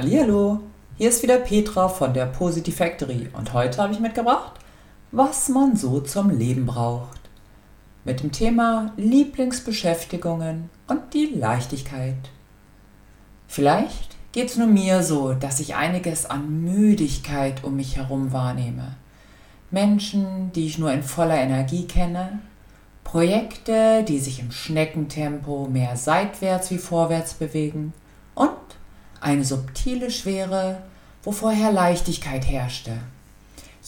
Hallihallo, hier ist wieder Petra von der Positive Factory und heute habe ich mitgebracht, was man so zum Leben braucht. Mit dem Thema Lieblingsbeschäftigungen und die Leichtigkeit. Vielleicht geht es nur mir so, dass ich einiges an Müdigkeit um mich herum wahrnehme. Menschen, die ich nur in voller Energie kenne, Projekte, die sich im Schneckentempo mehr seitwärts wie vorwärts bewegen und eine subtile Schwere, wo vorher Leichtigkeit herrschte.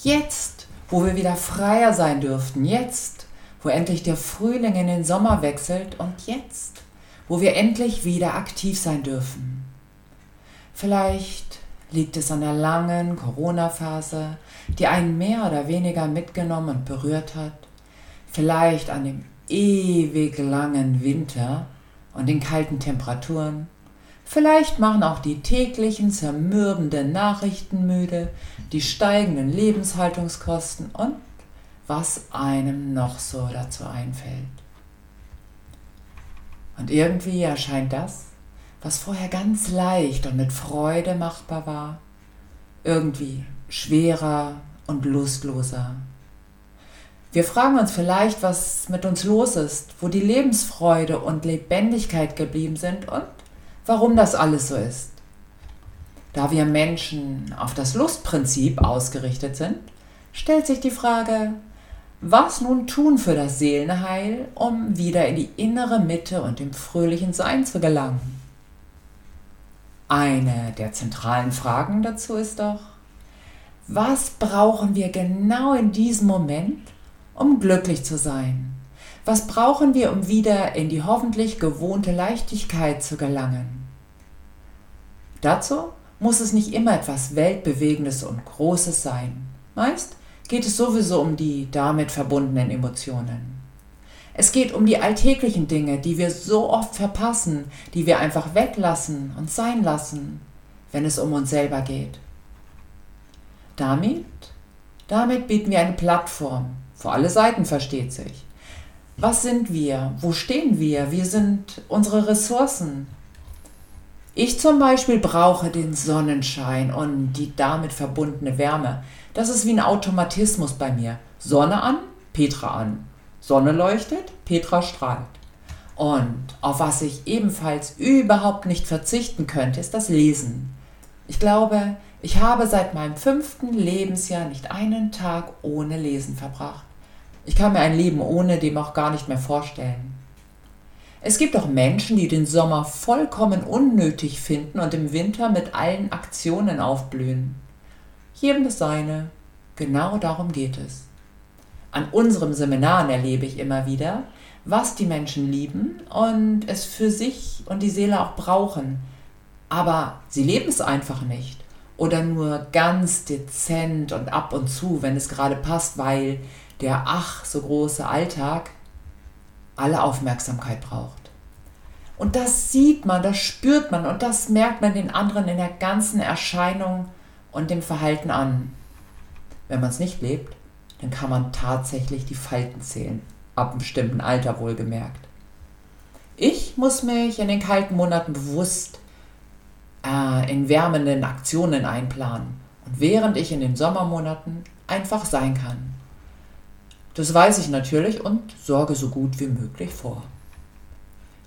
Jetzt, wo wir wieder freier sein dürften, jetzt, wo endlich der Frühling in den Sommer wechselt und jetzt, wo wir endlich wieder aktiv sein dürfen. Vielleicht liegt es an der langen Corona-Phase, die einen mehr oder weniger mitgenommen und berührt hat, vielleicht an dem ewig langen Winter und den kalten Temperaturen, Vielleicht machen auch die täglichen zermürbenden Nachrichten müde, die steigenden Lebenshaltungskosten und was einem noch so dazu einfällt. Und irgendwie erscheint das, was vorher ganz leicht und mit Freude machbar war, irgendwie schwerer und lustloser. Wir fragen uns vielleicht, was mit uns los ist, wo die Lebensfreude und Lebendigkeit geblieben sind und warum das alles so ist. Da wir Menschen auf das Lustprinzip ausgerichtet sind, stellt sich die Frage, was nun tun für das Seelenheil, um wieder in die innere Mitte und im fröhlichen Sein zu gelangen? Eine der zentralen Fragen dazu ist doch, was brauchen wir genau in diesem Moment, um glücklich zu sein? Was brauchen wir, um wieder in die hoffentlich gewohnte Leichtigkeit zu gelangen? Dazu muss es nicht immer etwas Weltbewegendes und Großes sein. Meist geht es sowieso um die damit verbundenen Emotionen. Es geht um die alltäglichen Dinge, die wir so oft verpassen, die wir einfach weglassen und sein lassen, wenn es um uns selber geht. Damit, damit bieten wir eine Plattform, für alle Seiten versteht sich, was sind wir? Wo stehen wir? Wie sind unsere Ressourcen? Ich zum Beispiel brauche den Sonnenschein und die damit verbundene Wärme. Das ist wie ein Automatismus bei mir. Sonne an, Petra an. Sonne leuchtet, Petra strahlt. Und auf was ich ebenfalls überhaupt nicht verzichten könnte, ist das Lesen. Ich glaube, ich habe seit meinem fünften Lebensjahr nicht einen Tag ohne Lesen verbracht. Ich kann mir ein Leben ohne dem auch gar nicht mehr vorstellen. Es gibt auch Menschen, die den Sommer vollkommen unnötig finden und im Winter mit allen Aktionen aufblühen. Jedem das seine. Genau darum geht es. An unseren Seminaren erlebe ich immer wieder, was die Menschen lieben und es für sich und die Seele auch brauchen. Aber sie leben es einfach nicht. Oder nur ganz dezent und ab und zu, wenn es gerade passt, weil der ach so große Alltag alle Aufmerksamkeit braucht. Und das sieht man, das spürt man und das merkt man den anderen in der ganzen Erscheinung und dem Verhalten an. Wenn man es nicht lebt, dann kann man tatsächlich die Falten zählen, ab einem bestimmten Alter wohlgemerkt. Ich muss mich in den kalten Monaten bewusst äh, in wärmenden Aktionen einplanen und während ich in den Sommermonaten einfach sein kann. Das weiß ich natürlich und sorge so gut wie möglich vor.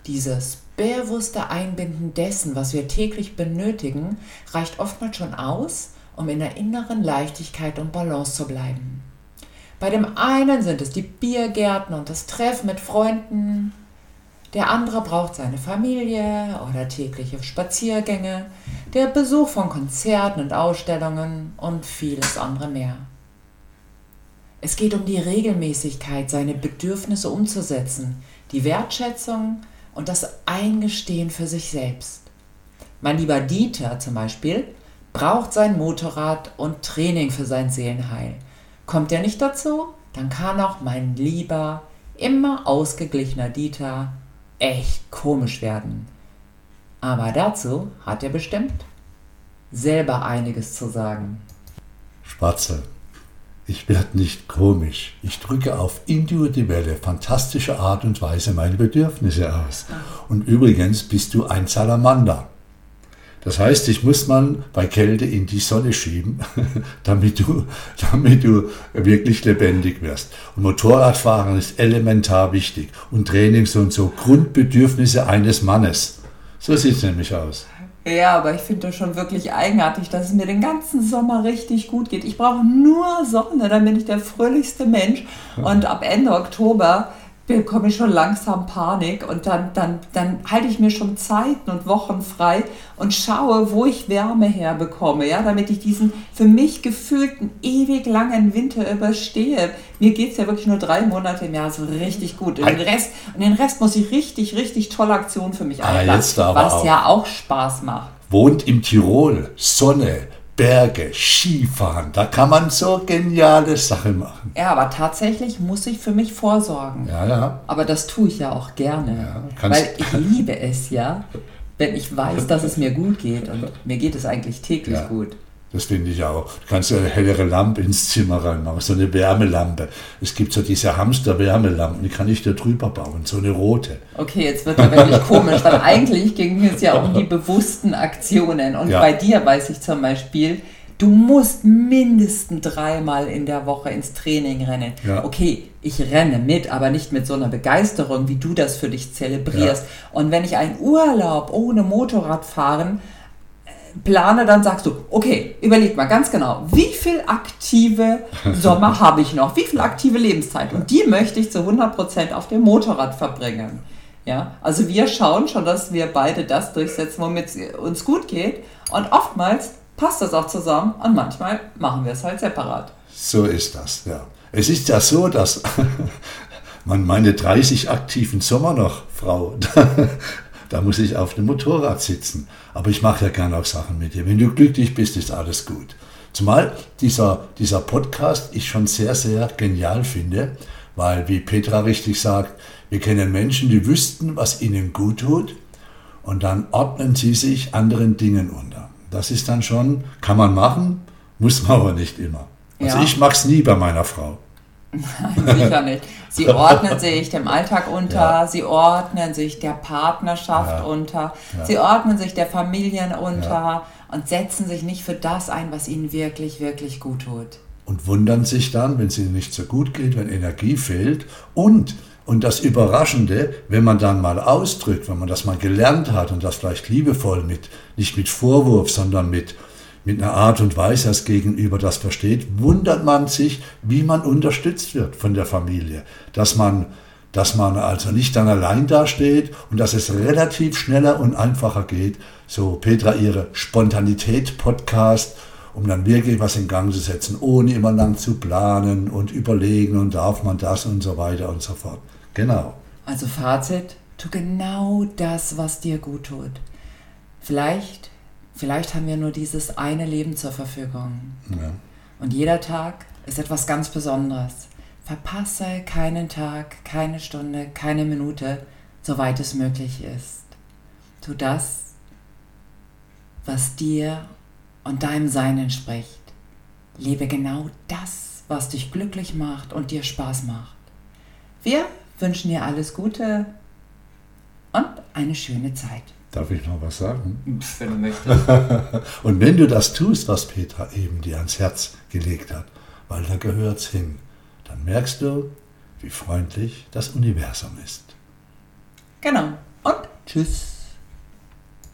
Dieses bewusste Einbinden dessen, was wir täglich benötigen, reicht oftmals schon aus, um in der inneren Leichtigkeit und Balance zu bleiben. Bei dem einen sind es die Biergärten und das Treffen mit Freunden, der andere braucht seine Familie oder tägliche Spaziergänge, der Besuch von Konzerten und Ausstellungen und vieles andere mehr. Es geht um die Regelmäßigkeit, seine Bedürfnisse umzusetzen, die Wertschätzung und das Eingestehen für sich selbst. Mein lieber Dieter zum Beispiel braucht sein Motorrad und Training für sein Seelenheil. Kommt er nicht dazu, dann kann auch mein lieber, immer ausgeglichener Dieter echt komisch werden. Aber dazu hat er bestimmt selber einiges zu sagen. Spatzel. Ich werde nicht komisch. Ich drücke auf individuelle, fantastische Art und Weise meine Bedürfnisse aus. Und übrigens bist du ein Salamander. Das heißt, ich muss man bei Kälte in die Sonne schieben, damit du, damit du wirklich lebendig wirst. Und Motorradfahren ist elementar wichtig. Und Training sind so Grundbedürfnisse eines Mannes. So sieht es nämlich aus. Ja, aber ich finde das schon wirklich eigenartig, dass es mir den ganzen Sommer richtig gut geht. Ich brauche nur Sonne, dann bin ich der fröhlichste Mensch. Und ab Ende Oktober bekomme ich schon langsam Panik und dann, dann, dann halte ich mir schon Zeiten und Wochen frei und schaue, wo ich Wärme herbekomme, ja, damit ich diesen für mich gefühlten ewig langen Winter überstehe. Mir geht es ja wirklich nur drei Monate im Jahr so richtig gut. Und den Rest, und den Rest muss ich richtig, richtig tolle Aktionen für mich Ah, aber was auch. ja auch Spaß macht. Wohnt im Tirol, Sonne, Berge, Skifahren. Da kann man so geniale Sachen machen. Ja, aber tatsächlich muss ich für mich vorsorgen. Ja, ja. Aber das tue ich ja auch gerne. Ja, weil ich liebe es ja, wenn ich weiß, dass es mir gut geht. Und mir geht es eigentlich täglich Ja. gut. Das finde ich auch. Du kannst ja eine hellere Lampe ins Zimmer reinmachen, so eine Wärmelampe. Es gibt so diese Hamster-Wärmelampen, die kann ich da drüber bauen, so eine rote. Okay, jetzt wird er wirklich komisch, weil eigentlich ging es ja um die bewussten Aktionen. Und Ja. bei dir weiß ich zum Beispiel, du musst mindestens dreimal in der Woche ins Training rennen. Ja. Okay, ich renne mit, aber nicht mit so einer Begeisterung, wie du das für dich zelebrierst. Und wenn ich einen Urlaub ohne Motorradfahren äh, plane, dann sagst du, okay, überleg mal ganz genau, wie viel aktive Sommer habe ich noch? Wie viel aktive Lebenszeit? Und die möchte ich zu 100% auf dem Motorrad verbringen. Ja, also wir schauen schon, dass wir beide das durchsetzen, womit es uns gut geht. Und oftmals passt das auch zusammen und manchmal machen wir es halt separat. So ist das, ja. Es ist ja so, dass man meine 30 aktiven Sommer noch, Frau, da, muss ich auf dem Motorrad sitzen. Aber ich mache ja gerne auch Sachen mit dir. Wenn du glücklich bist, ist alles gut. Zumal dieser, dieser Podcast ich schon sehr, sehr genial finde, weil, wie Petra richtig sagt, wir kennen Menschen, die wüssten, was ihnen gut tut und dann ordnen sie sich anderen Dingen unter. Das ist dann schon, kann man machen, muss man aber nicht immer. Also Ja. ich mache es nie bei meiner Frau. Sicher nicht. Sie ordnen sich dem Alltag unter, Ja. sie ordnen sich der Partnerschaft Ja. unter, Ja. sie ordnen sich der Familien unter und setzen sich nicht für das ein, was ihnen wirklich, wirklich gut tut. und wundern sich dann, wenn es ihnen nicht so gut geht, wenn Energie fehlt. Und, und das Überraschende, wenn man dann mal ausdrückt, wenn man das mal gelernt hat und das vielleicht liebevoll mit, nicht mit Vorwurf, sondern mit, mit einer Art und Weise das Gegenüber das versteht, wundert man sich, wie man unterstützt wird von der Familie. Dass man, dass man also nicht dann allein dasteht und dass es relativ schneller und einfacher geht. So Petra ihre Spontanität-Podcast um dann wirklich was in Gang zu setzen, ohne immer lang zu planen und überlegen und darf man das und so weiter und so fort. Genau. Also Fazit, tu genau das, was dir gut tut. Vielleicht, vielleicht haben wir nur dieses eine Leben zur Verfügung. Ja. Und jeder Tag ist etwas ganz Besonderes. Verpasse keinen Tag, keine Stunde, keine Minute, soweit es möglich ist. Tu das, was dir und deinem Sein entspricht. Lebe genau das, was dich glücklich macht und dir Spaß macht. Wir wünschen dir alles Gute und eine schöne Zeit. Darf ich noch was sagen? Wenn du möchtest. Und wenn du das tust, was Petra eben dir ans Herz gelegt hat, weil da gehört's hin, dann merkst du, wie freundlich das Universum ist. Genau. Und tschüss.